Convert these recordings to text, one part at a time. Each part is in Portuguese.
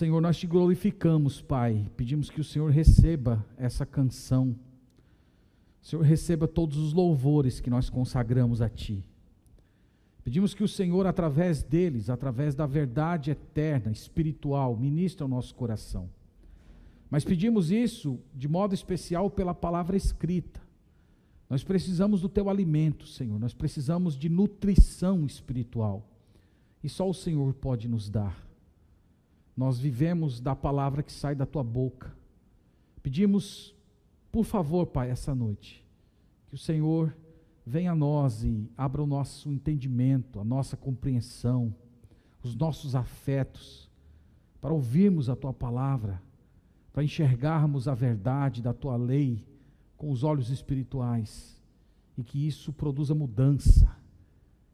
Senhor, nós te glorificamos, Pai. Pedimos que o Senhor receba essa canção. Senhor, receba todos os louvores que nós consagramos a Ti. Pedimos que o Senhor, através deles, através da verdade eterna, espiritual, ministre ao nosso coração. Mas pedimos isso de modo especial pela palavra escrita. Nós precisamos do teu alimento, Senhor. Nós precisamos de nutrição espiritual. E só o Senhor pode nos dar. Nós vivemos da palavra que sai da tua boca. Pedimos, por favor, Pai, essa noite, que o Senhor venha a nós e abra o nosso entendimento, a nossa compreensão, os nossos afetos, para ouvirmos a tua palavra, para enxergarmos a verdade da tua lei com os olhos espirituais e que isso produza mudança,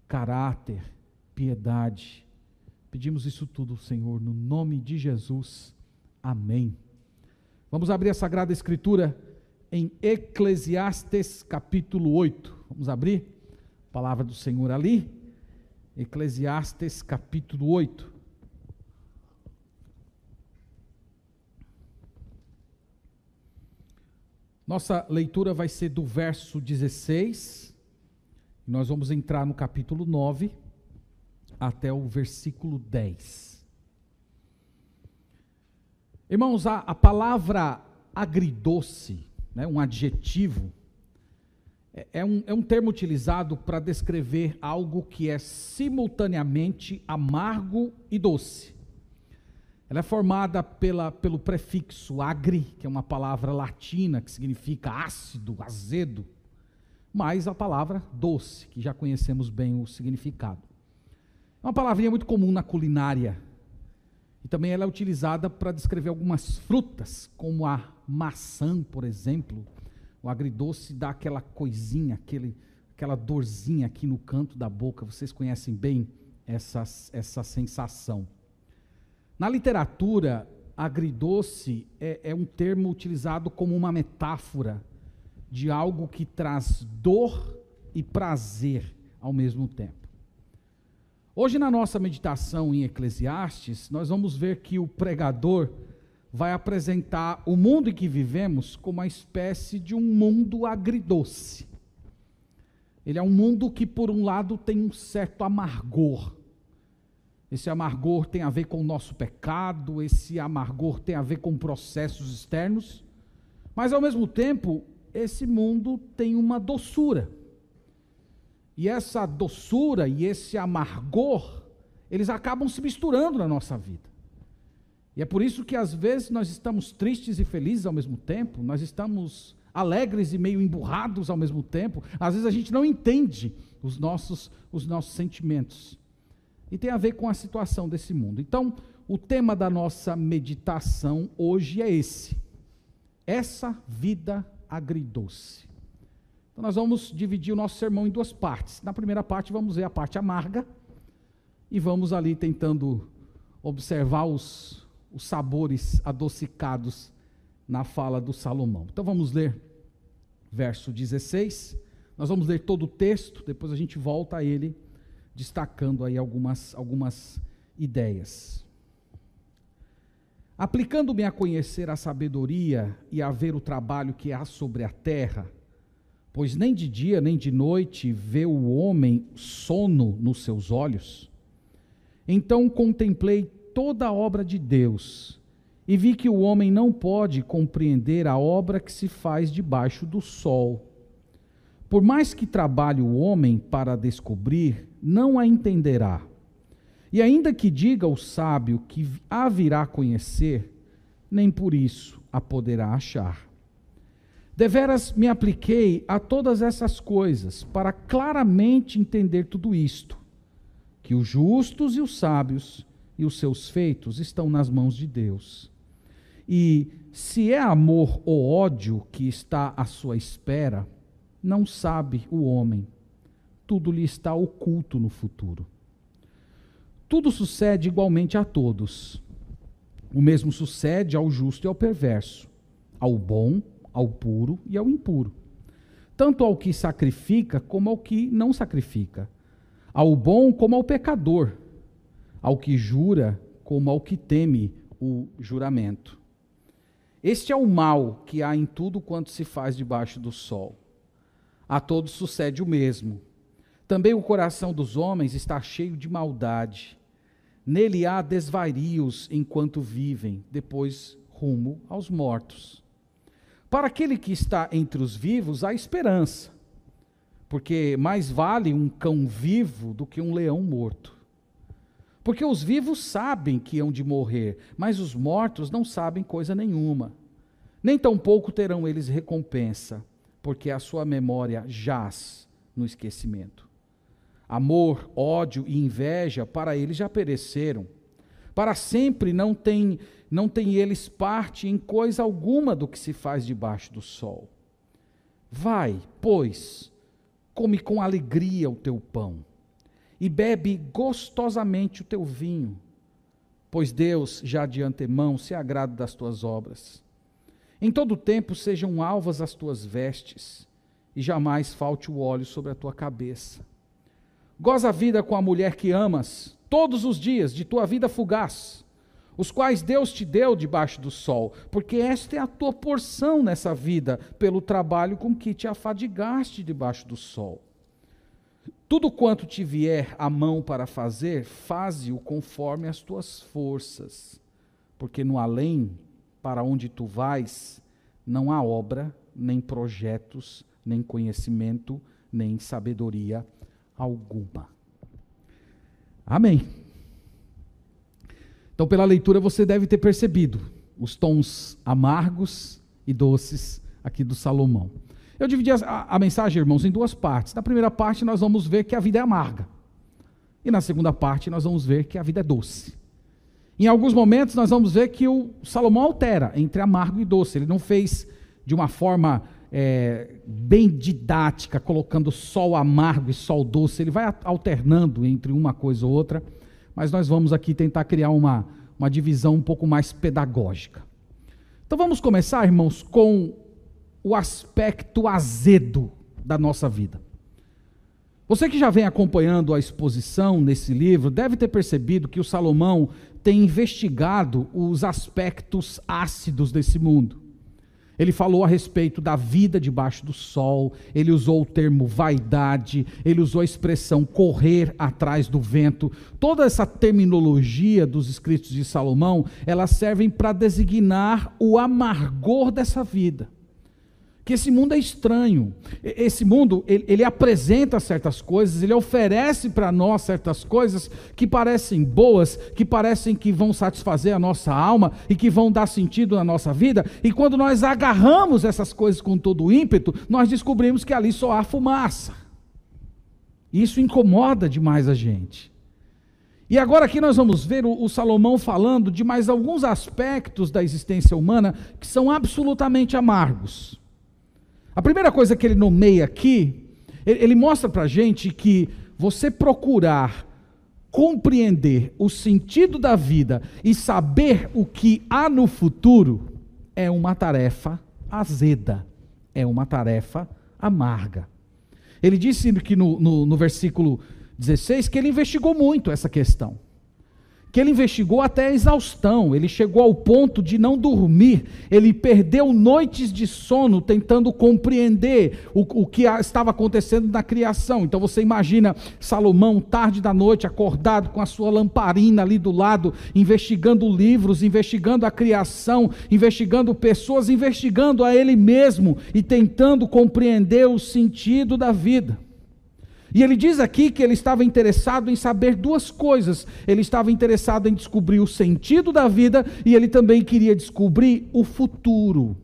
caráter, piedade. Pedimos isso tudo, Senhor, no nome de Jesus. Amém. Vamos abrir a Sagrada Escritura em Eclesiastes capítulo 8. Vamos abrir a palavra do Senhor ali. Eclesiastes capítulo 8. Nossa leitura vai ser do verso 16. Nós vamos entrar no capítulo 9 até o versículo 10. Irmãos, a, a palavra agridoce, né, um adjetivo, é, é, um, é um termo utilizado para descrever algo que é simultaneamente amargo e doce. Ela é formada pela, pelo prefixo agri, que é uma palavra latina que significa ácido, azedo, mais a palavra doce, que já conhecemos bem o significado. É uma palavrinha muito comum na culinária. E também ela é utilizada para descrever algumas frutas, como a maçã, por exemplo. O agridoce dá aquela coisinha, aquele, aquela dorzinha aqui no canto da boca. Vocês conhecem bem essa, essa sensação. Na literatura, agridoce é, é um termo utilizado como uma metáfora de algo que traz dor e prazer ao mesmo tempo. Hoje, na nossa meditação em Eclesiastes, nós vamos ver que o pregador vai apresentar o mundo em que vivemos como uma espécie de um mundo agridoce. Ele é um mundo que, por um lado, tem um certo amargor, esse amargor tem a ver com o nosso pecado, esse amargor tem a ver com processos externos, mas ao mesmo tempo, esse mundo tem uma doçura. E essa doçura e esse amargor, eles acabam se misturando na nossa vida. E é por isso que às vezes nós estamos tristes e felizes ao mesmo tempo, nós estamos alegres e meio emburrados ao mesmo tempo. Às vezes a gente não entende os nossos, os nossos sentimentos. E tem a ver com a situação desse mundo. Então, o tema da nossa meditação hoje é esse: essa vida agridoce. Então, nós vamos dividir o nosso sermão em duas partes. Na primeira parte, vamos ver a parte amarga, e vamos ali tentando observar os, os sabores adocicados na fala do Salomão. Então, vamos ler verso 16. Nós vamos ler todo o texto, depois a gente volta a ele destacando aí algumas, algumas ideias. Aplicando-me a conhecer a sabedoria e a ver o trabalho que há sobre a terra, pois nem de dia nem de noite vê o homem sono nos seus olhos, então contemplei toda a obra de Deus e vi que o homem não pode compreender a obra que se faz debaixo do sol. Por mais que trabalhe o homem para descobrir, não a entenderá. E ainda que diga o sábio que a virá conhecer, nem por isso a poderá achar. Deveras me apliquei a todas essas coisas para claramente entender tudo isto, que os justos e os sábios e os seus feitos estão nas mãos de Deus. E se é amor ou ódio que está à sua espera, não sabe o homem tudo lhe está oculto no futuro. Tudo sucede igualmente a todos. O mesmo sucede ao justo e ao perverso, ao bom, ao puro e ao impuro. Tanto ao que sacrifica como ao que não sacrifica, ao bom como ao pecador, ao que jura como ao que teme o juramento. Este é o mal que há em tudo quanto se faz debaixo do sol. A todos sucede o mesmo. Também o coração dos homens está cheio de maldade. Nele há desvarios enquanto vivem, depois rumo aos mortos. Para aquele que está entre os vivos, há esperança, porque mais vale um cão vivo do que um leão morto. Porque os vivos sabem que hão de morrer, mas os mortos não sabem coisa nenhuma. Nem tampouco terão eles recompensa, porque a sua memória jaz no esquecimento. Amor, ódio e inveja para eles já pereceram. Para sempre não tem, não tem eles parte em coisa alguma do que se faz debaixo do sol. Vai, pois, come com alegria o teu pão e bebe gostosamente o teu vinho, pois Deus já de antemão se agrada das tuas obras. Em todo tempo sejam alvas as tuas vestes, e jamais falte o óleo sobre a tua cabeça. Goza a vida com a mulher que amas, todos os dias de tua vida fugaz, os quais Deus te deu debaixo do sol, porque esta é a tua porção nessa vida, pelo trabalho com que te afadigaste debaixo do sol. Tudo quanto te vier a mão para fazer, faze-o conforme as tuas forças, porque no além, para onde tu vais, não há obra, nem projetos, nem conhecimento, nem sabedoria alguma. Amém. Então, pela leitura, você deve ter percebido os tons amargos e doces aqui do Salomão. Eu dividi a, a, mensagem, irmãos, em duas partes. Na primeira parte, nós vamos ver que a vida é amarga. E na segunda parte, nós vamos ver que a vida é doce. Em alguns momentos, nós vamos ver que o Salomão altera entre amargo e doce. Ele não fez de uma forma é, bem didática, colocando sol amargo e sol doce. Ele vai alternando entre uma coisa ou outra. Mas nós vamos aqui tentar criar uma, uma divisão um pouco mais pedagógica. Então vamos começar, irmãos, com o aspecto azedo da nossa vida. Você que já vem acompanhando a exposição nesse livro deve ter percebido que o Salomão tem investigado os aspectos ácidos desse mundo. Ele falou a respeito da vida debaixo do sol, ele usou o termo vaidade, ele usou a expressão correr atrás do vento. Toda essa terminologia dos escritos de Salomão, elas servem para designar o amargor dessa vida que esse mundo é estranho. Esse mundo, ele, ele apresenta certas coisas, ele oferece para nós certas coisas que parecem boas, que parecem que vão satisfazer a nossa alma e que vão dar sentido na nossa vida. E quando nós agarramos essas coisas com todo o ímpeto, nós descobrimos que ali só há fumaça. Isso incomoda demais a gente. E agora aqui nós vamos ver o, o, Salomão falando de mais alguns aspectos da existência humana que são absolutamente amargos. A primeira coisa que ele nomeia aqui, ele, mostra para a gente que você procurar compreender o sentido da vida e saber o que há no futuro é uma tarefa azeda, é uma tarefa amarga. Ele disse que no, no, no versículo 16 que ele investigou muito essa questão que ele investigou até a exaustão, ele chegou ao ponto de não dormir, ele perdeu noites de sono tentando compreender o, o que estava acontecendo na criação. Então você imagina Salomão, tarde da noite, acordado com a sua lamparina ali do lado, investigando livros, investigando a criação, investigando pessoas, investigando a ele mesmo e tentando compreender o sentido da vida. E ele diz aqui que ele estava interessado em saber duas coisas. Ele estava interessado em descobrir o sentido da vida e ele também queria descobrir o futuro.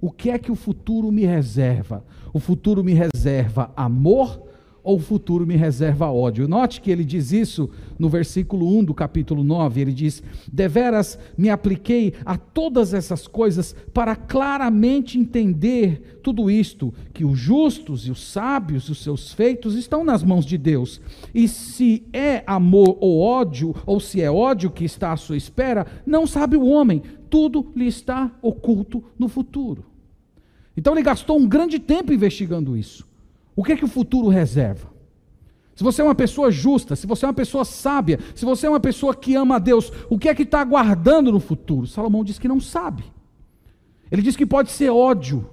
O que é que o futuro me reserva? O futuro me reserva amor ou o futuro me reserva ódio. Note que ele diz isso no versículo 1 do capítulo 9. Ele diz: Deveras me apliquei a todas essas coisas para claramente entender tudo isto, que os justos e os sábios, os seus feitos, estão nas mãos de Deus. E se é amor ou ódio, ou se é ódio que está à sua espera, não sabe o homem, tudo lhe está oculto no futuro. Então ele gastou um grande tempo investigando isso. O que é que o futuro reserva? se você é uma pessoa justa, se você é uma pessoa sábia, se você é uma pessoa que ama a Deus, o que é que está aguardando no futuro? Salomão diz que não sabe. Ele diz que pode ser ódio,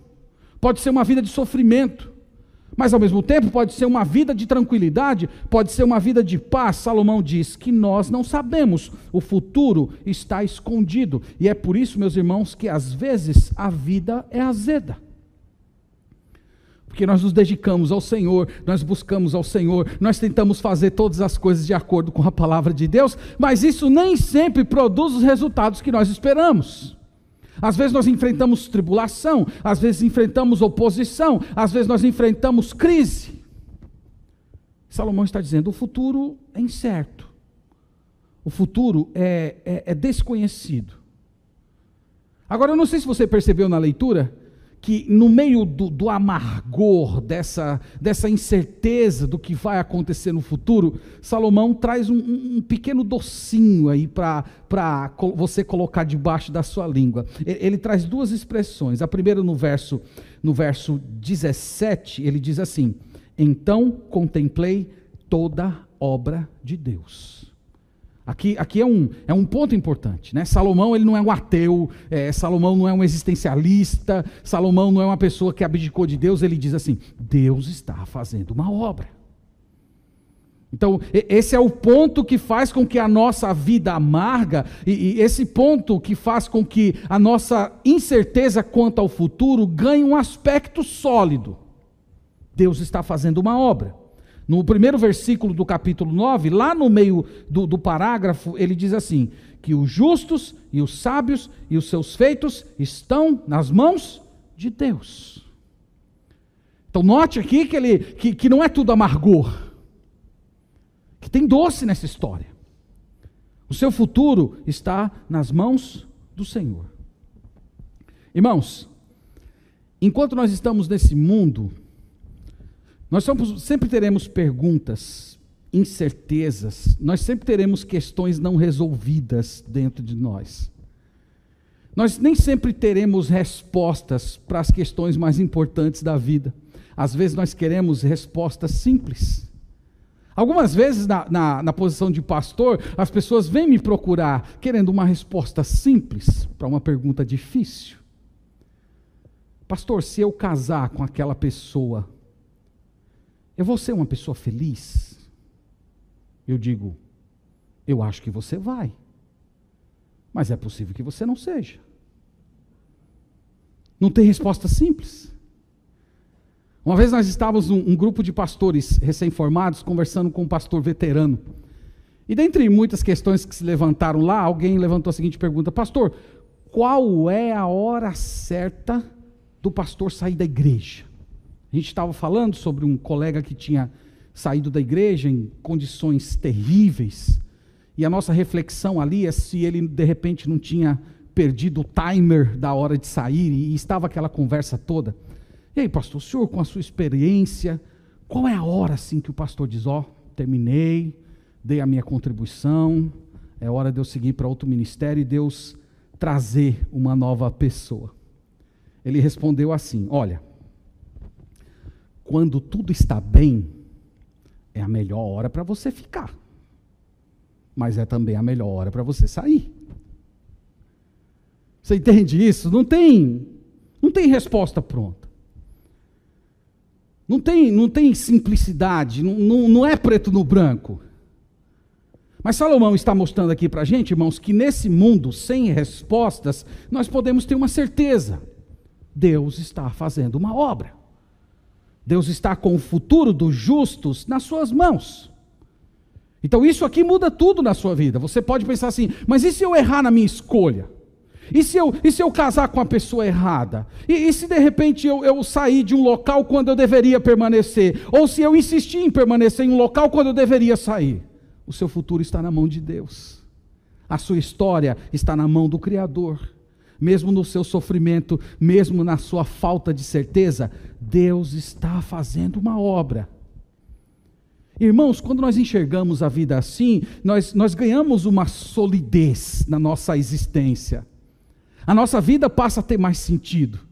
pode ser uma vida de sofrimento, mas ao mesmo tempo pode ser uma vida de tranquilidade, pode ser uma vida de paz. Salomão diz que nós não sabemos, o futuro está escondido, e é por isso, meus irmãos, que às vezes a vida é azeda porque nós nos dedicamos ao Senhor, nós buscamos ao Senhor, nós tentamos fazer todas as coisas de acordo com a palavra de Deus, mas isso nem sempre produz os resultados que nós esperamos. Às vezes nós enfrentamos tribulação, às vezes enfrentamos oposição, às vezes nós enfrentamos crise. Salomão está dizendo: o futuro é incerto, o futuro é, é, é desconhecido. Agora, eu não sei se você percebeu na leitura, que no meio do, do, amargor, dessa, dessa incerteza do que vai acontecer no futuro, Salomão traz um, um pequeno docinho aí para você colocar debaixo da sua língua. Ele, ele, traz duas expressões. A primeira no verso, no verso 17, ele diz assim: Então contemplei toda obra de Deus. Aqui, aqui é, um, é um ponto importante. Né? Salomão ele não é um ateu, é, Salomão não é um existencialista, Salomão não é uma pessoa que abdicou de Deus, ele diz assim: Deus está fazendo uma obra. Então, esse é o ponto que faz com que a nossa vida amarga, e, e esse ponto que faz com que a nossa incerteza quanto ao futuro ganhe um aspecto sólido. Deus está fazendo uma obra. No primeiro versículo do capítulo 9, lá no meio do, do, parágrafo, ele diz assim: que os justos e os sábios e os seus feitos estão nas mãos de Deus. Então, note aqui que, ele, que, que não é tudo amargor, que tem doce nessa história. O seu futuro está nas mãos do Senhor. Irmãos, enquanto nós estamos nesse mundo, nós somos, sempre teremos perguntas, incertezas, nós sempre teremos questões não resolvidas dentro de nós. Nós nem sempre teremos respostas para as questões mais importantes da vida. Às vezes nós queremos respostas simples. Algumas vezes, na, na, na, posição de pastor, as pessoas vêm me procurar querendo uma resposta simples para uma pergunta difícil. Pastor, se eu casar com aquela pessoa, eu vou ser uma pessoa feliz? Eu digo, eu acho que você vai. Mas é possível que você não seja. Não tem resposta simples. Uma vez nós estávamos um, um grupo de pastores recém-formados conversando com um pastor veterano. E dentre muitas questões que se levantaram lá, alguém levantou a seguinte pergunta: Pastor, qual é a hora certa do pastor sair da igreja? A gente estava falando sobre um colega que tinha saído da igreja em condições terríveis. E a nossa reflexão ali é se ele de repente não tinha perdido o timer da hora de sair e estava aquela conversa toda. E aí, pastor, o senhor com a sua experiência, qual é a hora assim que o pastor diz, ó, oh, terminei, dei a minha contribuição, é hora de eu seguir para outro ministério e Deus trazer uma nova pessoa? Ele respondeu assim: Olha, quando tudo está bem, é a melhor hora para você ficar. Mas é também a melhor hora para você sair. Você entende isso? Não tem, não tem resposta pronta. Não tem, não tem simplicidade, não, não, não é preto no branco. Mas Salomão está mostrando aqui para a gente, irmãos, que nesse mundo sem respostas, nós podemos ter uma certeza: Deus está fazendo uma obra. Deus está com o futuro dos justos nas suas mãos. Então isso aqui muda tudo na sua vida. Você pode pensar assim, mas e se eu errar na minha escolha? E se eu, e se eu casar com a pessoa errada? E, e se de repente eu, eu sair de um local quando eu deveria permanecer? Ou se eu insistir em permanecer em um local quando eu deveria sair? O seu futuro está na mão de Deus. A sua história está na mão do Criador mesmo no seu sofrimento, mesmo na sua falta de certeza, Deus está fazendo uma obra. Irmãos, quando nós enxergamos a vida assim, nós, nós ganhamos uma solidez na nossa existência. A nossa vida passa a ter mais sentido.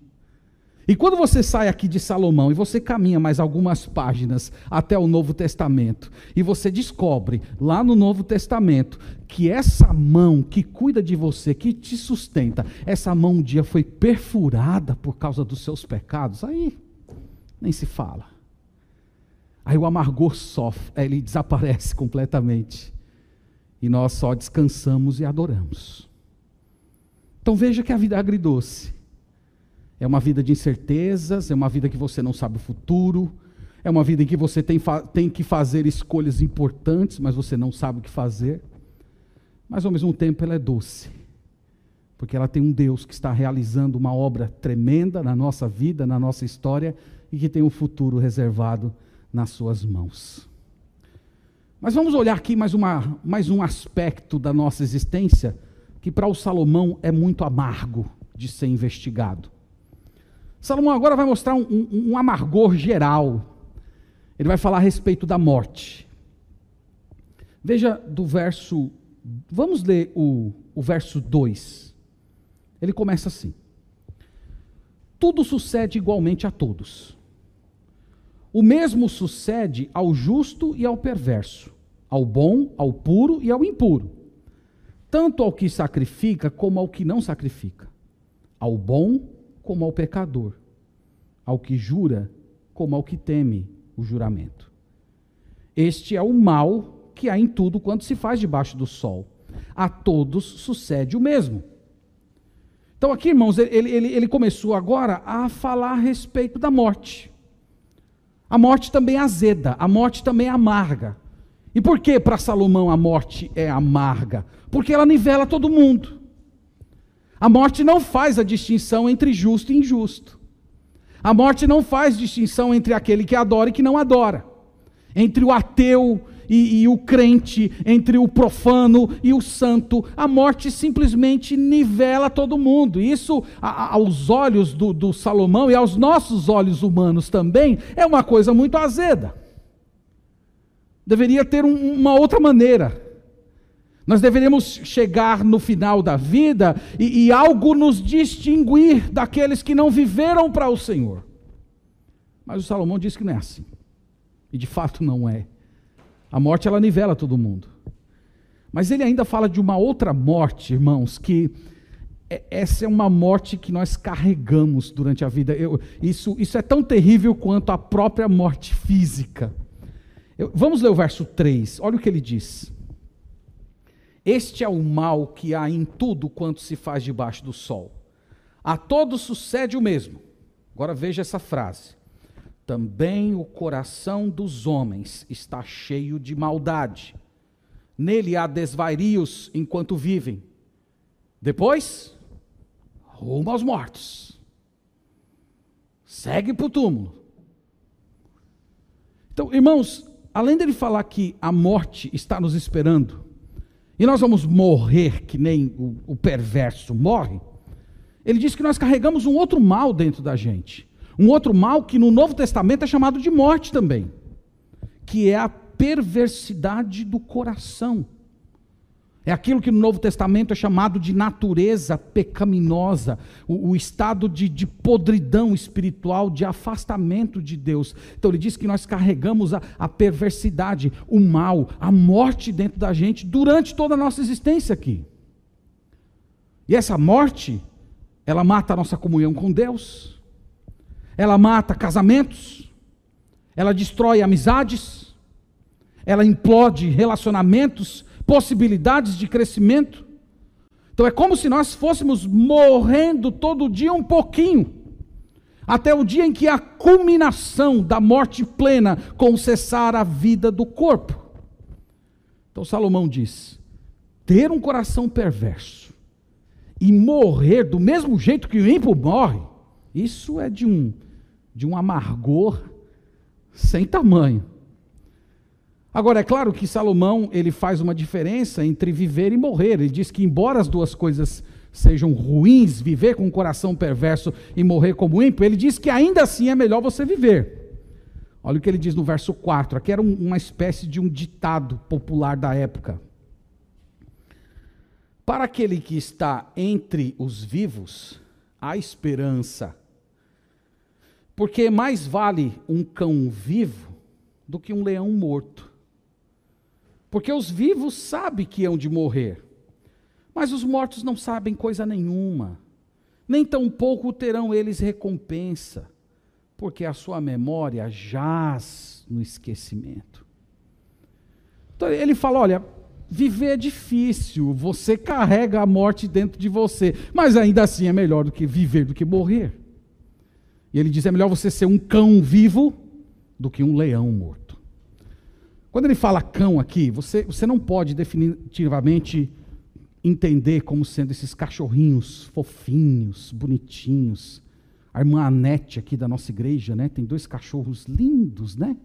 E quando você sai aqui de Salomão e você caminha mais algumas páginas até o Novo Testamento, e você descobre lá no Novo Testamento que essa mão que cuida de você, que te sustenta, essa mão um dia foi perfurada por causa dos seus pecados, aí nem se fala. Aí o amargor sofre, ele desaparece completamente. E nós só descansamos e adoramos. Então veja que a vida é agridoce. É uma vida de incertezas, é uma vida que você não sabe o futuro, é uma vida em que você tem, tem que fazer escolhas importantes, mas você não sabe o que fazer. Mas ao mesmo tempo ela é doce, porque ela tem um Deus que está realizando uma obra tremenda na nossa vida, na nossa história, e que tem um futuro reservado nas suas mãos. Mas vamos olhar aqui mais, uma, mais um aspecto da nossa existência que para o Salomão é muito amargo de ser investigado. Salomão agora vai mostrar um, um, um amargor geral. Ele vai falar a respeito da morte. Veja do verso. Vamos ler o, o verso 2. Ele começa assim: Tudo sucede igualmente a todos. O mesmo sucede ao justo e ao perverso, ao bom, ao puro e ao impuro, tanto ao que sacrifica como ao que não sacrifica, ao bom como ao pecador, ao que jura como ao que teme o juramento. Este é o mal que há em tudo quanto se faz debaixo do sol. A todos sucede o mesmo. Então, aqui, irmãos, ele, ele, ele começou agora a falar a respeito da morte. A morte também é azeda, a morte também é amarga. E por que para Salomão a morte é amarga? Porque ela nivela todo mundo. A morte não faz a distinção entre justo e injusto. A morte não faz distinção entre aquele que adora e que não adora, entre o ateu e, e, o crente, entre o profano e o santo. A morte simplesmente nivela todo mundo. Isso, a, aos olhos do, do Salomão e aos nossos olhos humanos também, é uma coisa muito azeda. Deveria ter um, uma outra maneira. Nós deveríamos chegar no final da vida e, e algo nos distinguir daqueles que não viveram para o Senhor. Mas o Salomão diz que não é assim. E de fato não é. A morte ela nivela todo mundo. Mas ele ainda fala de uma outra morte, irmãos, que é, essa é uma morte que nós carregamos durante a vida. Eu, isso, isso é tão terrível quanto a própria morte física. Eu, vamos ler o verso 3, olha o que ele diz. Este é o mal que há em tudo quanto se faz debaixo do sol. A todos sucede o mesmo. Agora veja essa frase. Também o coração dos homens está cheio de maldade. Nele há desvarios enquanto vivem. Depois, rumo aos mortos. Segue para o túmulo. Então, irmãos, além dele falar que a morte está nos esperando, e nós vamos morrer que nem o, o perverso morre, ele diz que nós carregamos um outro mal dentro da gente. Um outro mal que no Novo Testamento é chamado de morte também, que é a perversidade do coração. É aquilo que no Novo Testamento é chamado de natureza pecaminosa, o, o estado de, de, podridão espiritual, de afastamento de Deus. Então ele diz que nós carregamos a, a perversidade, o mal, a morte dentro da gente durante toda a nossa existência aqui. E essa morte, ela mata a nossa comunhão com Deus, ela mata casamentos, ela destrói amizades, ela implode relacionamentos possibilidades de crescimento. Então é como se nós fôssemos morrendo todo dia um pouquinho, até o dia em que a culminação da morte plena com cessar a vida do corpo. Então Salomão diz: ter um coração perverso e morrer do mesmo jeito que o ímpio morre, isso é de um, de um amargor sem tamanho. Agora, é claro que Salomão ele faz uma diferença entre viver e morrer. Ele diz que, embora as duas coisas sejam ruins, viver com um coração perverso e morrer como ímpio, ele diz que ainda assim é melhor você viver. Olha o que ele diz no verso 4. Aqui era uma espécie de um ditado popular da época. Para aquele que está entre os vivos, há esperança. Porque mais vale um cão vivo do que um leão morto. Porque os vivos sabem que hão de morrer, mas os mortos não sabem coisa nenhuma, nem tampouco terão eles recompensa, porque a sua memória jaz no esquecimento. Então ele fala: olha, viver é difícil, você carrega a morte dentro de você, mas ainda assim é melhor do que viver do que morrer. E ele diz: é melhor você ser um cão vivo do que um leão morto. Quando ele fala cão aqui, você, você não pode definitivamente entender como sendo esses cachorrinhos fofinhos, bonitinhos. A irmã Anete aqui da nossa igreja, né, tem dois cachorros lindos, né?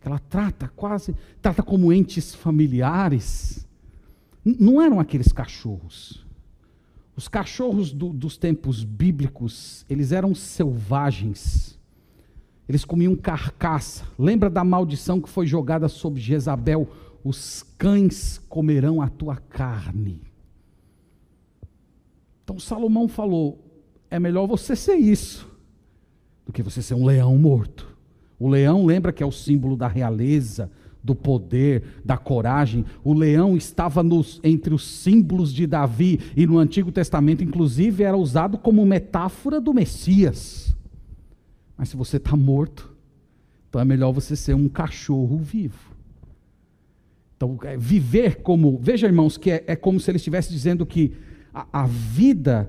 Que ela trata quase, trata como entes familiares. N não eram aqueles cachorros. Os cachorros do, dos tempos bíblicos, eles eram selvagens eles comiam carcaça. Lembra da maldição que foi jogada sobre Jezabel? Os cães comerão a tua carne. Então Salomão falou: é melhor você ser isso do que você ser um leão morto. O leão lembra que é o símbolo da realeza, do poder, da coragem. O leão estava nos, entre os símbolos de Davi e no Antigo Testamento, inclusive, era usado como metáfora do Messias. Mas se você está morto, então é melhor você ser um cachorro vivo. Então, é, viver como. Veja, irmãos, que é, é como se ele estivesse dizendo que a, a vida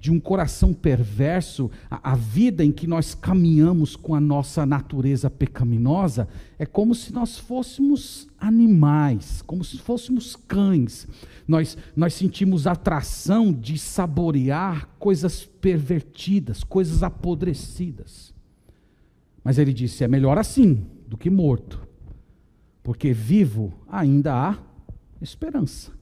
de um coração perverso, a, a, vida em que nós caminhamos com a nossa natureza pecaminosa, é como se nós fôssemos animais, como se fôssemos cães. Nós, nós sentimos atração de saborear coisas pervertidas, coisas apodrecidas. Mas ele disse: é melhor assim do que morto, porque vivo ainda há esperança.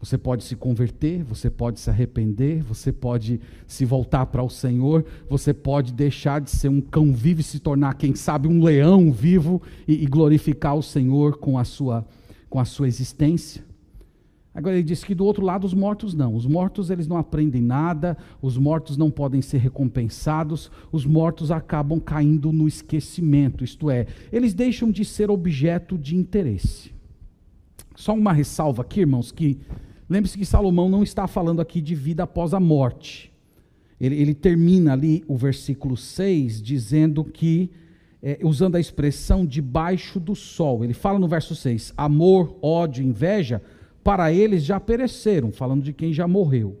Você pode se converter, você pode se arrepender, você pode se voltar para o Senhor, você pode deixar de ser um cão vivo e se tornar, quem sabe, um leão vivo e, e glorificar o Senhor com a sua, com a sua existência. Agora ele diz que do outro lado os mortos não. Os mortos eles não aprendem nada, os mortos não podem ser recompensados, os mortos acabam caindo no esquecimento, isto é, eles deixam de ser objeto de interesse. Só uma ressalva aqui, irmãos, que lembre-se que Salomão não está falando aqui de vida após a morte. Ele, ele termina ali o versículo 6 dizendo que, é, usando a expressão debaixo do sol, ele fala no verso 6: amor, ódio, inveja para eles já pereceram, falando de quem já morreu.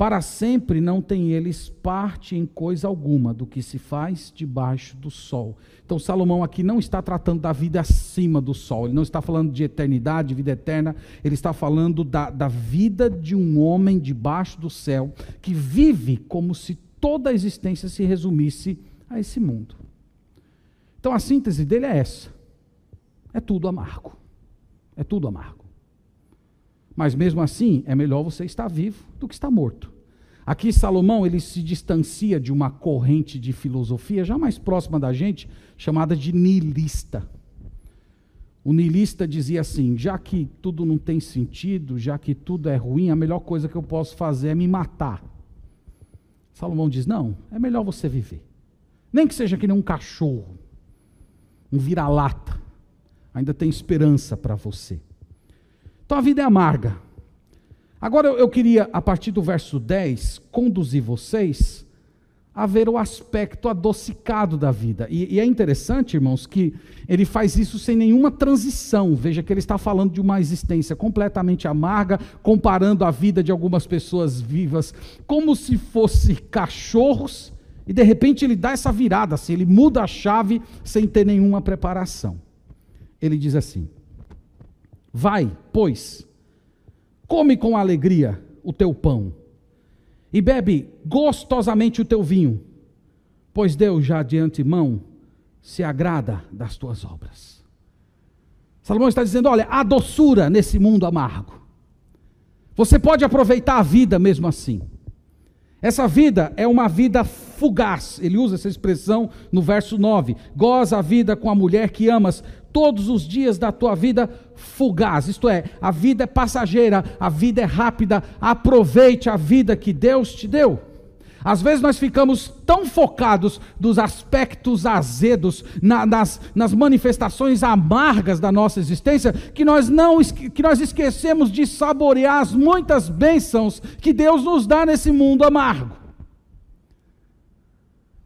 Para sempre não têm eles parte em coisa alguma do que se faz debaixo do sol. Então, Salomão aqui não está tratando da vida acima do sol, ele não está falando de eternidade, vida eterna, ele está falando da, da vida de um homem debaixo do céu, que vive como se toda a existência se resumisse a esse mundo. Então, a síntese dele é essa: é tudo amargo. É tudo amargo. Mas mesmo assim, é melhor você estar vivo do que estar morto. Aqui Salomão ele se distancia de uma corrente de filosofia já mais próxima da gente, chamada de niilista. O niilista dizia assim: já que tudo não tem sentido, já que tudo é ruim, a melhor coisa que eu posso fazer é me matar. Salomão diz: não, é melhor você viver. Nem que seja que nem um cachorro, um vira-lata. Ainda tem esperança para você. Então a vida é amarga. Agora eu queria, a partir do verso 10, conduzir vocês a ver o aspecto adocicado da vida. E, e, é interessante, irmãos, que ele faz isso sem nenhuma transição. Veja que ele está falando de uma existência completamente amarga, comparando a vida de algumas pessoas vivas como se fosse cachorros, e de repente ele dá essa virada, assim, ele muda a chave sem ter nenhuma preparação. Ele diz assim: Vai, pois, come com alegria o teu pão e bebe gostosamente o teu vinho, pois Deus já de antemão se agrada das tuas obras. Salomão está dizendo: olha, há doçura nesse mundo amargo. Você pode aproveitar a vida mesmo assim. Essa vida é uma vida fugaz. Ele usa essa expressão no verso 9. Goza a vida com a mulher que amas todos os dias da tua vida fugaz. Isto é, a vida é passageira, a vida é rápida. Aproveite a vida que Deus te deu. Às vezes nós ficamos tão focados nos aspectos azedos, na, nas, nas manifestações amargas da nossa existência, que nós, não, que nós esquecemos de saborear as muitas bênçãos que Deus nos dá nesse mundo amargo.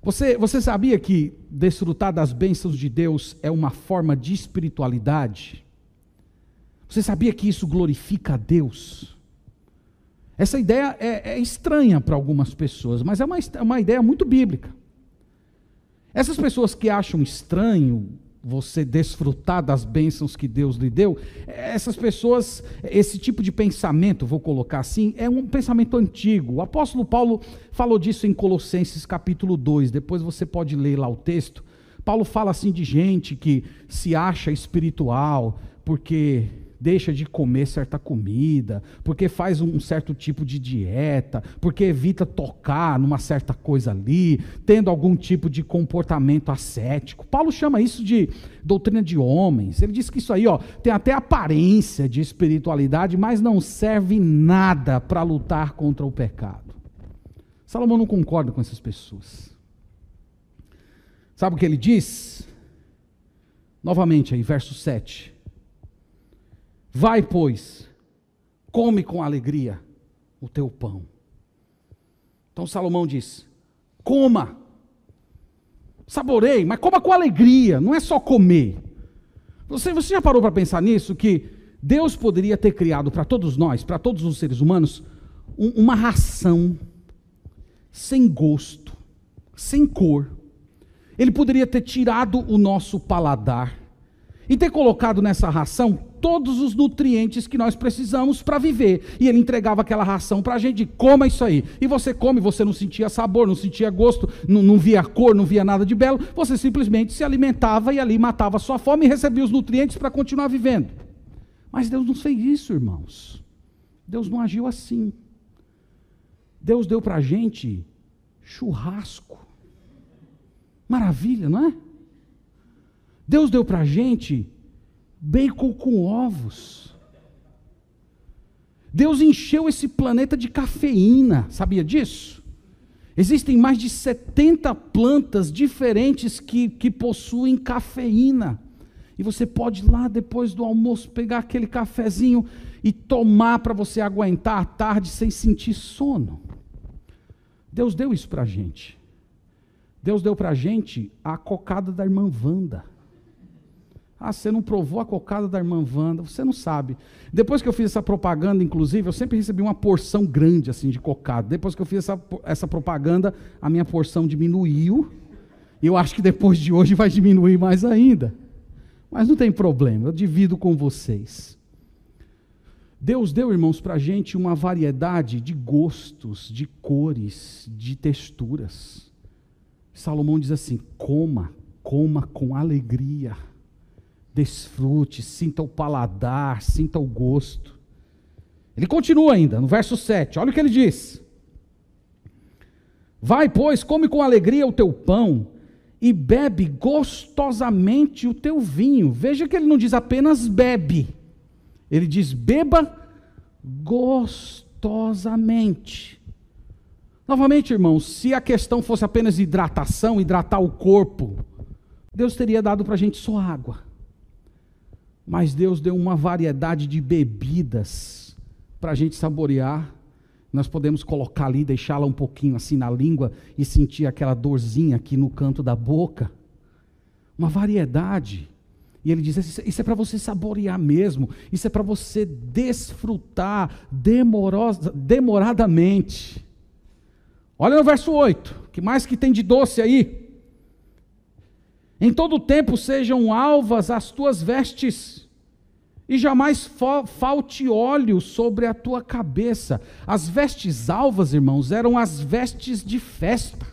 Você, você sabia que desfrutar das bênçãos de Deus é uma forma de espiritualidade? Você sabia que isso glorifica a Deus? Essa ideia é, é estranha para algumas pessoas, mas é uma, é uma ideia muito bíblica. Essas pessoas que acham estranho você desfrutar das bênçãos que Deus lhe deu, essas pessoas, esse tipo de pensamento, vou colocar assim, é um pensamento antigo. O apóstolo Paulo falou disso em Colossenses capítulo 2, depois você pode ler lá o texto. Paulo fala assim de gente que se acha espiritual, porque deixa de comer certa comida, porque faz um certo tipo de dieta, porque evita tocar numa certa coisa ali, tendo algum tipo de comportamento ascético. Paulo chama isso de doutrina de homens. Ele diz que isso aí, ó, tem até aparência de espiritualidade, mas não serve nada para lutar contra o pecado. Salomão não concorda com essas pessoas. Sabe o que ele diz? Novamente aí, verso 7. Vai, pois, come com alegria o teu pão. Então Salomão diz: coma, saboreie, mas coma com alegria, não é só comer. Você, você já parou para pensar nisso? Que Deus poderia ter criado para todos nós, para todos os seres humanos, um, uma ração sem gosto, sem cor. Ele poderia ter tirado o nosso paladar e ter colocado nessa ração todos os nutrientes que nós precisamos para viver. E ele entregava aquela ração para a gente, coma isso aí. E você come, você não sentia sabor, não sentia gosto, não, não via cor, não via nada de belo, você simplesmente se alimentava e ali matava a sua fome e recebia os nutrientes para continuar vivendo. Mas Deus não fez isso, irmãos. Deus não agiu assim. Deus deu para a gente churrasco. Maravilha, não é? Deus deu para a gente bacon com ovos. Deus encheu esse planeta de cafeína, sabia disso? Existem mais de 70 plantas diferentes que, que possuem cafeína. E você pode ir lá depois do almoço pegar aquele cafezinho e tomar para você aguentar a tarde sem sentir sono. Deus deu isso para a gente. Deus deu para a gente a cocada da irmã Wanda. Ah, você não provou a cocada da irmã Wanda, você não sabe. Depois que eu fiz essa propaganda, inclusive, eu sempre recebi uma porção grande assim de cocada. Depois que eu fiz essa, essa propaganda, a minha porção diminuiu. E eu acho que depois de hoje vai diminuir mais ainda. Mas não tem problema, eu divido com vocês. Deus deu, irmãos, para a gente uma variedade de gostos, de cores, de texturas. Salomão diz assim: coma, coma com alegria desfrute, sinta o paladar, sinta o gosto. Ele continua ainda, no verso 7, olha o que ele diz: Vai, pois, come com alegria o teu pão e bebe gostosamente o teu vinho. Veja que ele não diz apenas bebe, ele diz beba gostosamente. Novamente, irmãos, se a questão fosse apenas hidratação, hidratar o corpo, Deus teria dado para a gente só água. Mas Deus deu uma variedade de bebidas para a gente saborear. Nós podemos colocar ali, deixá-la um pouquinho assim na língua e sentir aquela dorzinha aqui no canto da boca. Uma variedade. E ele diz: Isso é para você saborear mesmo, isso é para você desfrutar demorosa, demoradamente. Olha no verso 8, que mais que tem de doce aí? Em todo tempo sejam alvas as tuas vestes, e jamais falte óleo sobre a tua cabeça. As vestes alvas, irmãos, eram as vestes de festa.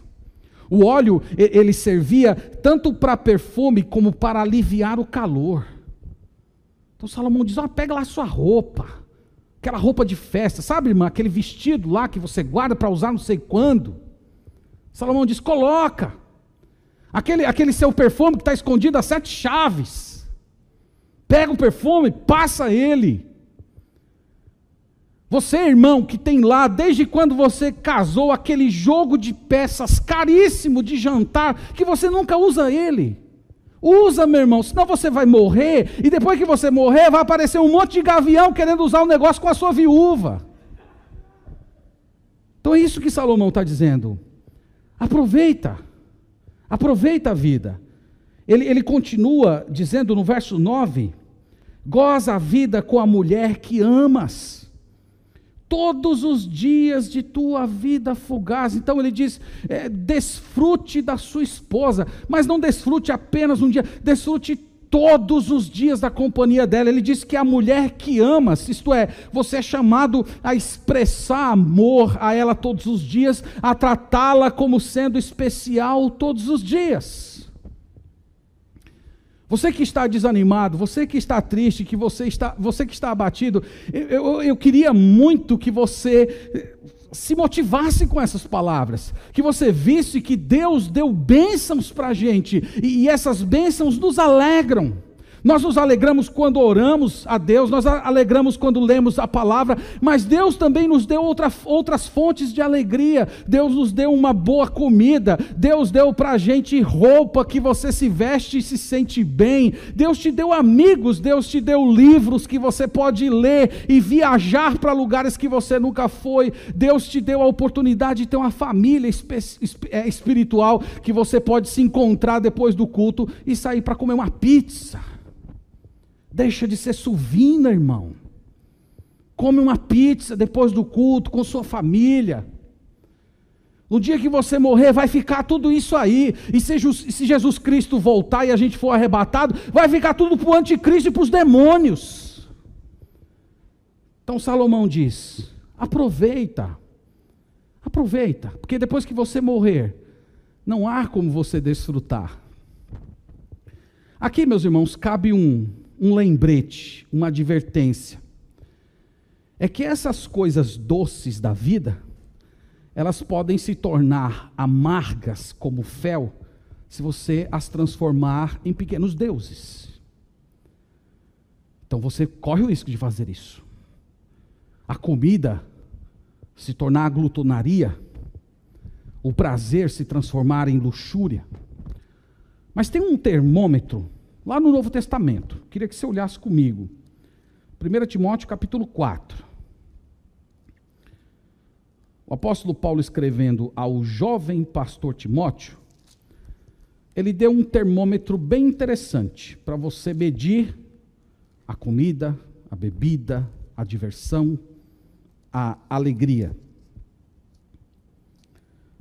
O óleo, ele servia tanto para perfume como para aliviar o calor. Então Salomão diz: ó, pega lá a sua roupa, aquela roupa de festa, sabe, irmã, aquele vestido lá que você guarda para usar não sei quando. Salomão diz: coloca. Aquele, aquele seu perfume que está escondido a sete chaves. Pega o perfume, passa ele. Você, irmão, que tem lá, desde quando você casou, aquele jogo de peças caríssimo de jantar, que você nunca usa ele. Usa, meu irmão, senão você vai morrer, e depois que você morrer, vai aparecer um monte de gavião querendo usar o negócio com a sua viúva. Então é isso que Salomão está dizendo. Aproveita, aproveita a vida. Ele, ele continua dizendo no verso 9: goza a vida com a mulher que amas todos os dias de tua vida fugaz. Então ele diz: é, desfrute da sua esposa, mas não desfrute apenas um dia, desfrute todos os dias da companhia dela. Ele diz que a mulher que amas, isto é, você é chamado a expressar amor a ela todos os dias, a tratá-la como sendo especial todos os dias. Você que está desanimado, você que está triste, que você está, você que está abatido, eu, eu, eu queria muito que você se motivasse com essas palavras, que você visse que Deus deu bênçãos para a gente, e, essas bênçãos nos alegram. Nós nos alegramos quando oramos a Deus, nós alegramos quando lemos a palavra, mas Deus também nos deu outra, outras fontes de alegria. Deus nos deu uma boa comida, Deus deu para a gente roupa que você se veste e se sente bem. Deus te deu amigos, Deus te deu livros que você pode ler e viajar para lugares que você nunca foi. Deus te deu a oportunidade de ter uma família é, espiritual que você pode se encontrar depois do culto e sair para comer uma pizza. Deixa de ser suvina, irmão. Come uma pizza depois do culto com sua família. No dia que você morrer, vai ficar tudo isso aí. E se, se Jesus Cristo voltar e a gente for arrebatado, vai ficar tudo para o anticristo e para os demônios. Então Salomão diz: aproveita, aproveita, porque depois que você morrer, não há como você desfrutar. Aqui, meus irmãos, cabe um, um lembrete, uma advertência. É que essas coisas doces da vida, elas podem se tornar amargas como fel, se você as transformar em pequenos deuses. Então você corre o risco de fazer isso. A comida se tornar glutonaria, o prazer se transformar em luxúria. Mas tem um termômetro Lá no Novo Testamento, queria que você olhasse comigo. 1 Timóteo capítulo 4. O apóstolo Paulo escrevendo ao jovem pastor Timóteo, ele deu um termômetro bem interessante para você medir a comida, a bebida, a diversão, a alegria.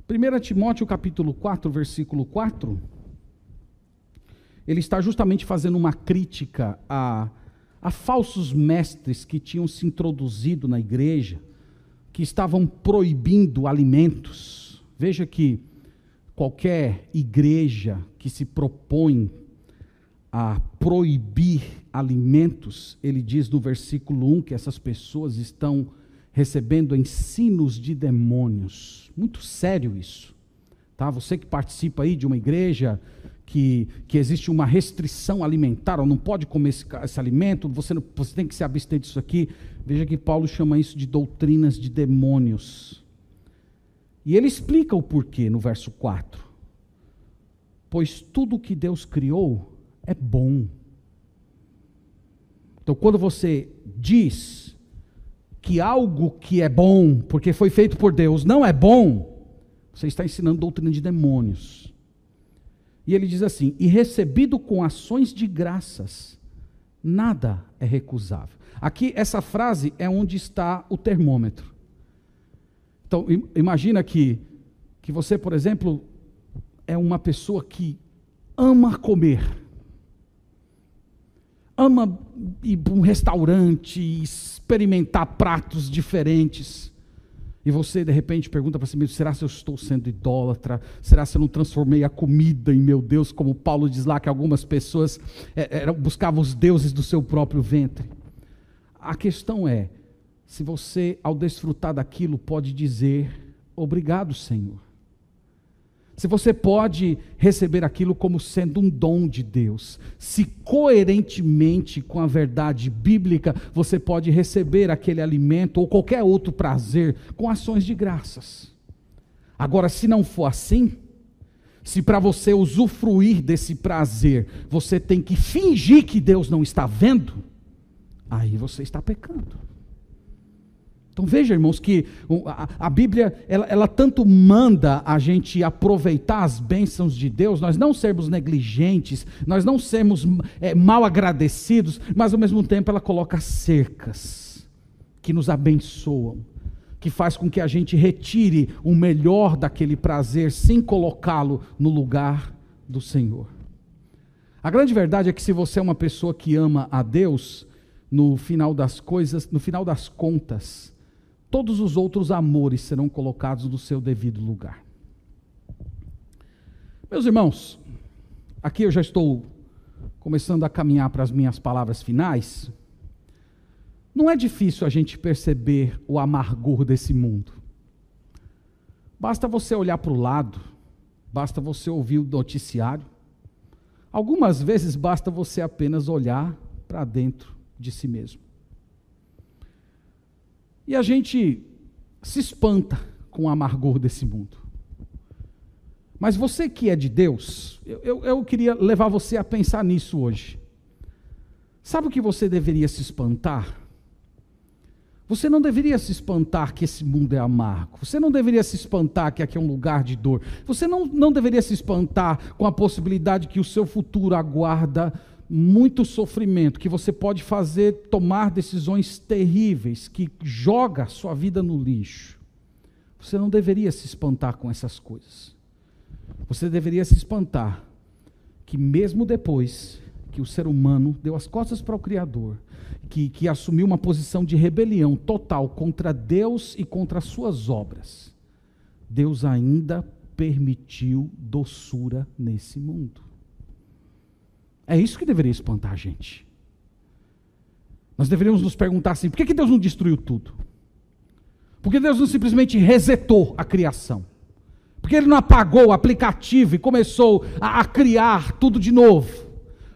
1 Timóteo capítulo 4, versículo 4 ele está justamente fazendo uma crítica a, a falsos mestres que tinham se introduzido na igreja, que estavam proibindo alimentos. Veja que qualquer igreja que se propõe a proibir alimentos, ele diz no versículo 1 que essas pessoas estão recebendo ensinos de demônios. Muito sério isso. Tá? Você que participa aí de uma igreja que, que existe uma restrição alimentar, ou não pode comer esse, esse alimento, você, não, você tem que se abster disso aqui. Veja que Paulo chama isso de doutrinas de demônios. E ele explica o porquê no verso 4. Pois tudo que Deus criou é bom. Então, quando você diz que algo que é bom, porque foi feito por Deus, não é bom, você está ensinando doutrina de demônios. E ele diz assim: e recebido com ações de graças, nada é recusável. Aqui, essa frase é onde está o termômetro. Então, imagina que, que você, por exemplo, é uma pessoa que ama comer, ama ir para um restaurante, experimentar pratos diferentes. E você de repente pergunta para si mesmo: será que eu estou sendo idólatra? Será que eu não transformei a comida em meu Deus, como Paulo diz lá que algumas pessoas é, buscavam os deuses do seu próprio ventre? A questão é: se você, ao desfrutar daquilo, pode dizer obrigado, Senhor. Se você pode receber aquilo como sendo um dom de Deus, se coerentemente com a verdade bíblica você pode receber aquele alimento ou qualquer outro prazer com ações de graças. Agora, se não for assim, se para você usufruir desse prazer você tem que fingir que Deus não está vendo, aí você está pecando. Então veja, irmãos, que a, Bíblia, ela, ela, tanto manda a gente aproveitar as bênçãos de Deus, nós não sermos negligentes, nós não sermos é, mal agradecidos, mas ao mesmo tempo ela coloca cercas que nos abençoam, que faz com que a gente retire o melhor daquele prazer sem colocá-lo no lugar do Senhor. A grande verdade é que se você é uma pessoa que ama a Deus, no final das coisas, no final das contas, todos os outros amores serão colocados no seu devido lugar. Meus irmãos, aqui eu já estou começando a caminhar para as minhas palavras finais. Não é difícil a gente perceber o amargor desse mundo. Basta você olhar para o lado, basta você ouvir o noticiário. Algumas vezes basta você apenas olhar para dentro de si mesmo. E a gente se espanta com o amargor desse mundo. Mas você que é de Deus, eu, eu, eu, queria levar você a pensar nisso hoje. Sabe o que você deveria se espantar? Você não deveria se espantar que esse mundo é amargo. Você não deveria se espantar que aqui é um lugar de dor. Você não, não deveria se espantar com a possibilidade que o seu futuro aguarda muito sofrimento, que você pode fazer tomar decisões terríveis, que joga a sua vida no lixo. Você não deveria se espantar com essas coisas. Você deveria se espantar que mesmo depois que o ser humano deu as costas para o Criador, que, que assumiu uma posição de rebelião total contra Deus e contra as suas obras, Deus ainda permitiu doçura nesse mundo. É isso que deveria espantar a gente. Nós deveríamos nos perguntar assim: por que, que Deus não destruiu tudo? Por que Deus não simplesmente resetou a criação? Por que Ele não apagou o aplicativo e começou a, a criar tudo de novo?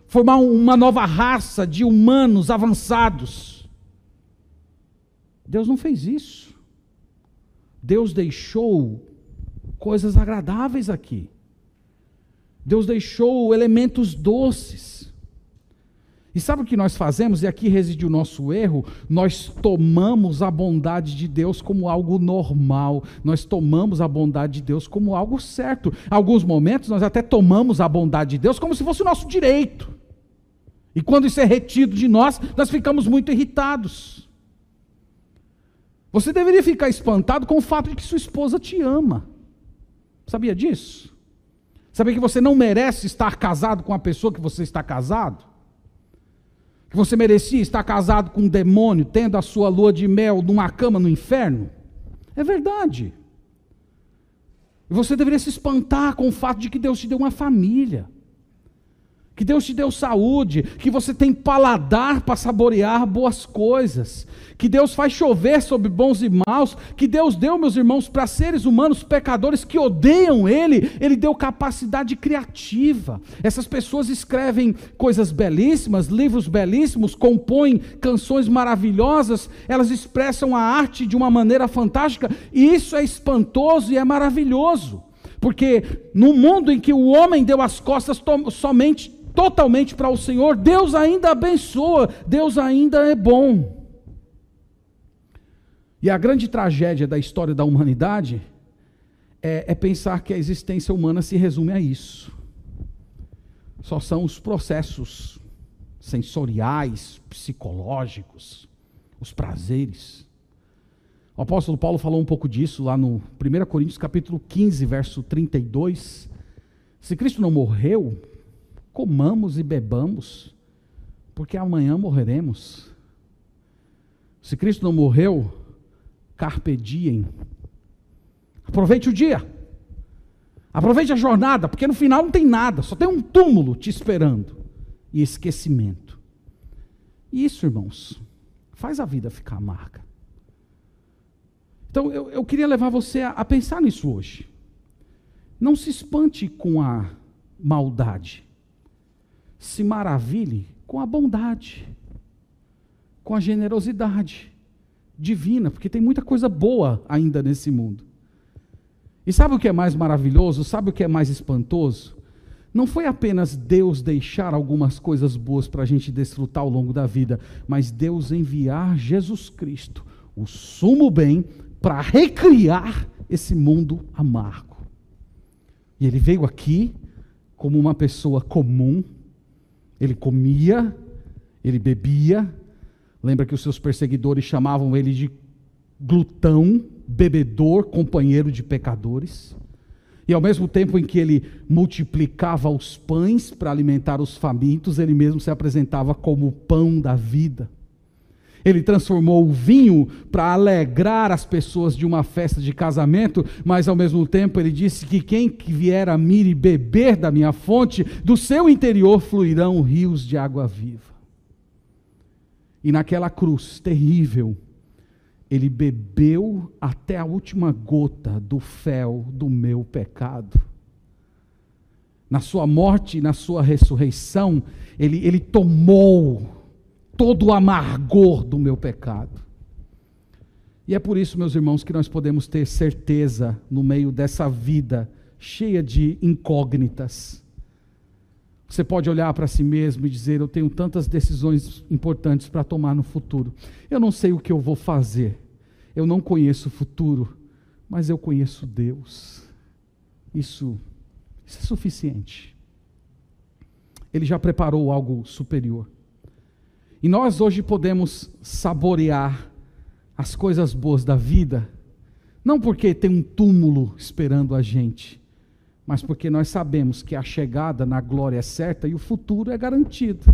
Formar uma nova raça de humanos avançados? Deus não fez isso. Deus deixou coisas agradáveis aqui. Deus deixou elementos doces. E sabe o que nós fazemos? E aqui reside o nosso erro. Nós tomamos a bondade de Deus como algo normal. Nós tomamos a bondade de Deus como algo certo. Alguns momentos nós até tomamos a bondade de Deus como se fosse o nosso direito. E quando isso é retido de nós, nós ficamos muito irritados. Você deveria ficar espantado com o fato de que sua esposa te ama. Sabia disso? Saber que você não merece estar casado com a pessoa que você está casado? Que você merecia estar casado com um demônio, tendo a sua lua de mel numa cama no inferno? É verdade. E você deveria se espantar com o fato de que Deus te deu uma família que Deus te deu saúde, que você tem paladar para saborear boas coisas, que Deus faz chover sobre bons e maus, que Deus deu, meus irmãos, para seres humanos pecadores que odeiam Ele, Ele deu capacidade criativa. Essas pessoas escrevem coisas belíssimas, livros belíssimos, compõem canções maravilhosas, elas expressam a arte de uma maneira fantástica, e isso é espantoso e é maravilhoso. Porque no mundo em que o homem deu as costas somente totalmente para o Senhor, Deus ainda abençoa, Deus ainda é bom. E a grande tragédia da história da humanidade é, é pensar que a existência humana se resume a isso. Só são os processos sensoriais, psicológicos, os prazeres. O apóstolo Paulo falou um pouco disso lá no 1 Coríntios capítulo 15, verso 32. Se Cristo não morreu, comamos e bebamos, porque amanhã morreremos. Se Cristo não morreu, carpe diem. Aproveite o dia. Aproveite a jornada, porque no final não tem nada, só tem um túmulo te esperando e esquecimento. E isso, irmãos, faz a vida ficar amarga. Então eu, eu queria levar você a, a pensar nisso hoje. Não se espante com a maldade. Se maravilhe com a bondade, com a generosidade divina, porque tem muita coisa boa ainda nesse mundo. E sabe o que é mais maravilhoso? Sabe o que é mais espantoso? Não foi apenas Deus deixar algumas coisas boas para a gente desfrutar ao longo da vida, mas Deus enviar Jesus Cristo, o sumo bem, para recriar esse mundo amargo. E ele veio aqui como uma pessoa comum, ele comia, ele bebia. Lembra que os seus perseguidores chamavam ele de glutão, bebedor, companheiro de pecadores. E ao mesmo tempo em que ele multiplicava os pães para alimentar os famintos, ele mesmo se apresentava como o pão da vida. Ele transformou o vinho para alegrar as pessoas de uma festa de casamento, mas ao mesmo tempo ele disse que quem vier a mim e beber da minha fonte, do seu interior fluirão rios de água viva. E naquela cruz terrível, ele bebeu até a última gota do fel do meu pecado. Na sua morte e na sua ressurreição, ele, ele tomou todo o amargor do meu pecado. E é por isso, meus irmãos, que nós podemos ter certeza no meio dessa vida cheia de incógnitas. Você pode olhar para si mesmo e dizer: Eu tenho tantas decisões importantes para tomar no futuro. Eu não sei o que eu vou fazer. Eu não conheço o futuro, mas eu conheço Deus. Isso, isso é suficiente. Ele já preparou algo superior. E nós hoje podemos saborear as coisas boas da vida, não porque tem um túmulo esperando a gente, mas porque nós sabemos que a chegada na glória é certa e o futuro é garantido.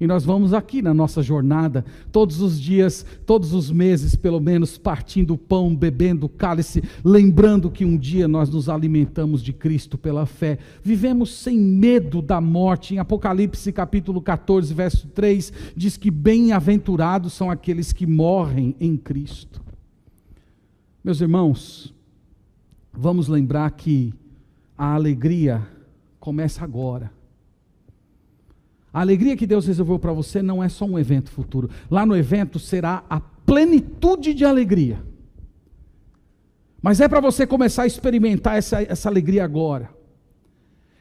E nós vamos aqui na nossa jornada, todos os dias, todos os meses, pelo menos, partindo o pão, bebendo o cálice, lembrando que um dia nós nos alimentamos de Cristo pela fé. Vivemos sem medo da morte. Em Apocalipse capítulo 14, verso 3, diz que bem-aventurados são aqueles que morrem em Cristo. Meus irmãos, vamos lembrar que a alegria começa agora. A alegria que Deus reservou para você não é só um evento futuro. Lá no evento será a plenitude de alegria. Mas é para você começar a experimentar essa, essa alegria agora.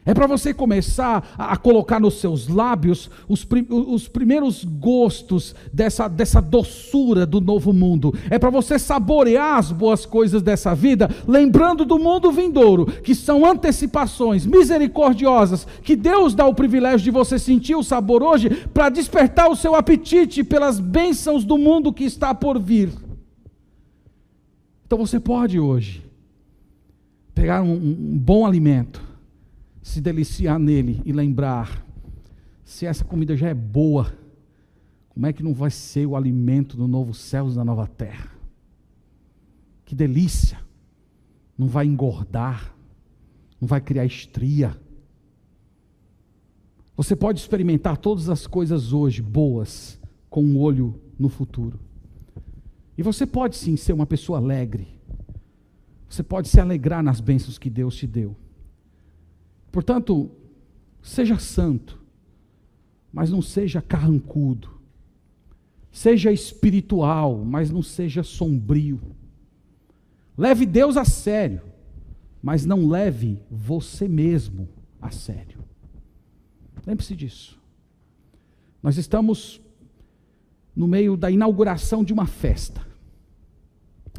É para você começar a, colocar nos seus lábios os, os primeiros gostos dessa, dessa doçura do novo mundo. É para você saborear as boas coisas dessa vida, lembrando do mundo vindouro, que são antecipações misericordiosas, que Deus dá o privilégio de você sentir o sabor hoje, para despertar o seu apetite pelas bênçãos do mundo que está por vir. Então você pode hoje pegar um, um bom alimento se deliciar nele e lembrar: se essa comida já é boa, como é que não vai ser o alimento do novo céu e da nova terra? Que delícia! Não vai engordar, não vai criar estria. Você pode experimentar todas as coisas hoje boas com um olho no futuro. E você pode sim ser uma pessoa alegre. Você pode se alegrar nas bênçãos que Deus te deu. Portanto, seja santo, mas não seja carrancudo. Seja espiritual, mas não seja sombrio. Leve Deus a sério, mas não leve você mesmo a sério. Lembre-se disso. Nós estamos no meio da inauguração de uma festa.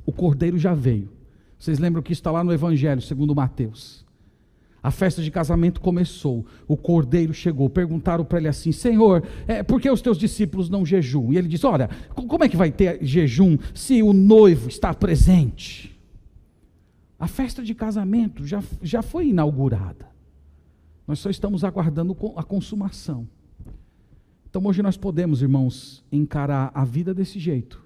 O cordeiro já veio. Vocês lembram que está lá no Evangelho, segundo Mateus. A festa de casamento começou, o cordeiro chegou. Perguntaram para ele assim: Senhor, é, por que os teus discípulos não jejuam? E ele disse: Olha, como é que vai ter jejum se o noivo está presente? A festa de casamento já, já foi inaugurada. Nós só estamos aguardando a consumação. Então hoje nós podemos, irmãos, encarar a vida desse jeito,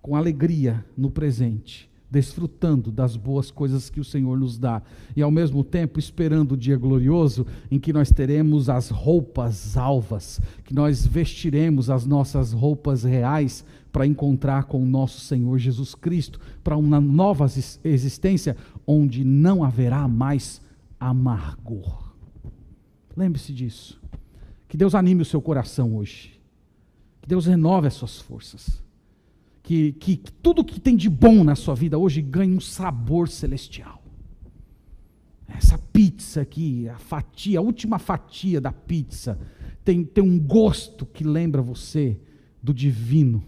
com alegria no presente desfrutando das boas coisas que o Senhor nos dá e ao mesmo tempo esperando o dia glorioso em que nós teremos as roupas alvas, que nós vestiremos as nossas roupas reais para encontrar com o nosso Senhor Jesus Cristo, para uma nova existência onde não haverá mais amargor. Lembre-se disso. Que Deus anime o seu coração hoje. Que Deus renove as suas forças. Que, que, tudo que tem de bom na sua vida hoje ganhe um sabor celestial. Essa pizza aqui, a fatia, a última fatia da pizza, tem, tem um gosto que lembra você do divino,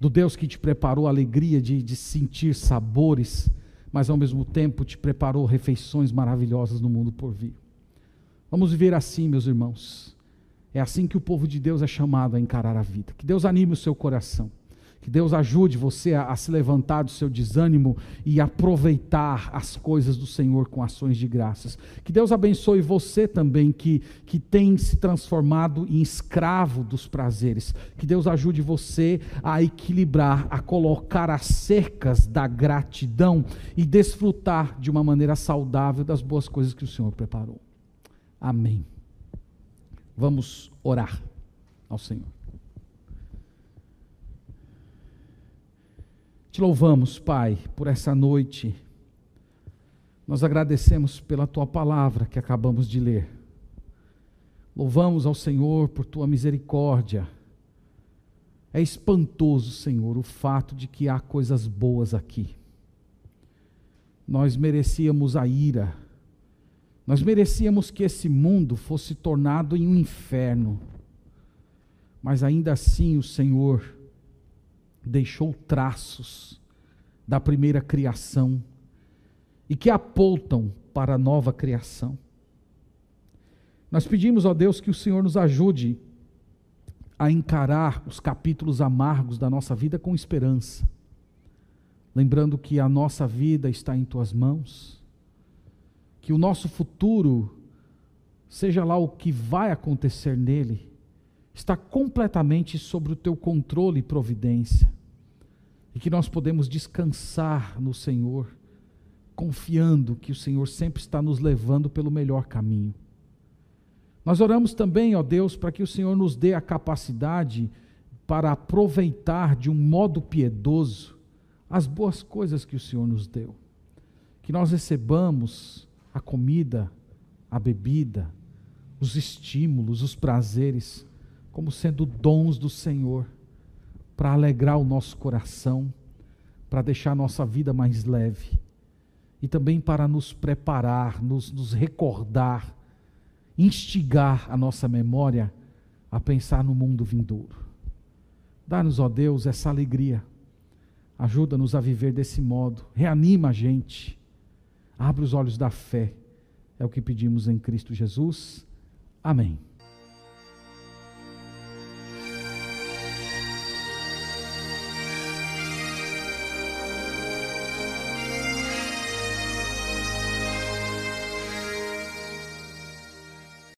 do Deus que te preparou a alegria de, de sentir sabores, mas ao mesmo tempo te preparou refeições maravilhosas no mundo por vir. Vamos viver assim, meus irmãos. É assim que o povo de Deus é chamado a encarar a vida. Que Deus anime o seu coração. Que Deus ajude você a, a, se levantar do seu desânimo e aproveitar as coisas do Senhor com ações de graças. Que Deus abençoe você também, que, que tem se transformado em escravo dos prazeres. Que Deus ajude você a equilibrar, a colocar as cercas da gratidão e desfrutar de uma maneira saudável das boas coisas que o Senhor preparou. Amém. Vamos orar ao Senhor. Te louvamos, Pai, por essa noite. Nós agradecemos pela tua palavra que acabamos de ler. Louvamos ao Senhor por tua misericórdia. É espantoso, Senhor, o fato de que há coisas boas aqui. Nós merecíamos a ira. Nós merecíamos que esse mundo fosse tornado em um inferno. Mas ainda assim o Senhor deixou traços da primeira criação e que apontam para a nova criação. Nós pedimos, ó Deus, que o Senhor nos ajude a encarar os capítulos amargos da nossa vida com esperança, lembrando que a nossa vida está em tuas mãos, que o nosso futuro, seja lá o que vai acontecer nele, está completamente sobre o teu controle e providência e que nós podemos descansar no Senhor, confiando que o Senhor sempre está nos levando pelo melhor caminho. Nós oramos também, ó Deus, para que o Senhor nos dê a capacidade para aproveitar de um modo piedoso as boas coisas que o Senhor nos deu. Que nós recebamos a comida, a bebida, os estímulos, os prazeres, como sendo dons do Senhor para alegrar o nosso coração, para deixar a nossa vida mais leve e também para nos preparar, nos, nos recordar, instigar a nossa memória a pensar no mundo vindouro. Dá-nos, ó Deus, essa alegria. Ajuda-nos a viver desse modo. Reanima a gente. Abre os olhos da fé. É o que pedimos em Cristo Jesus. Amém.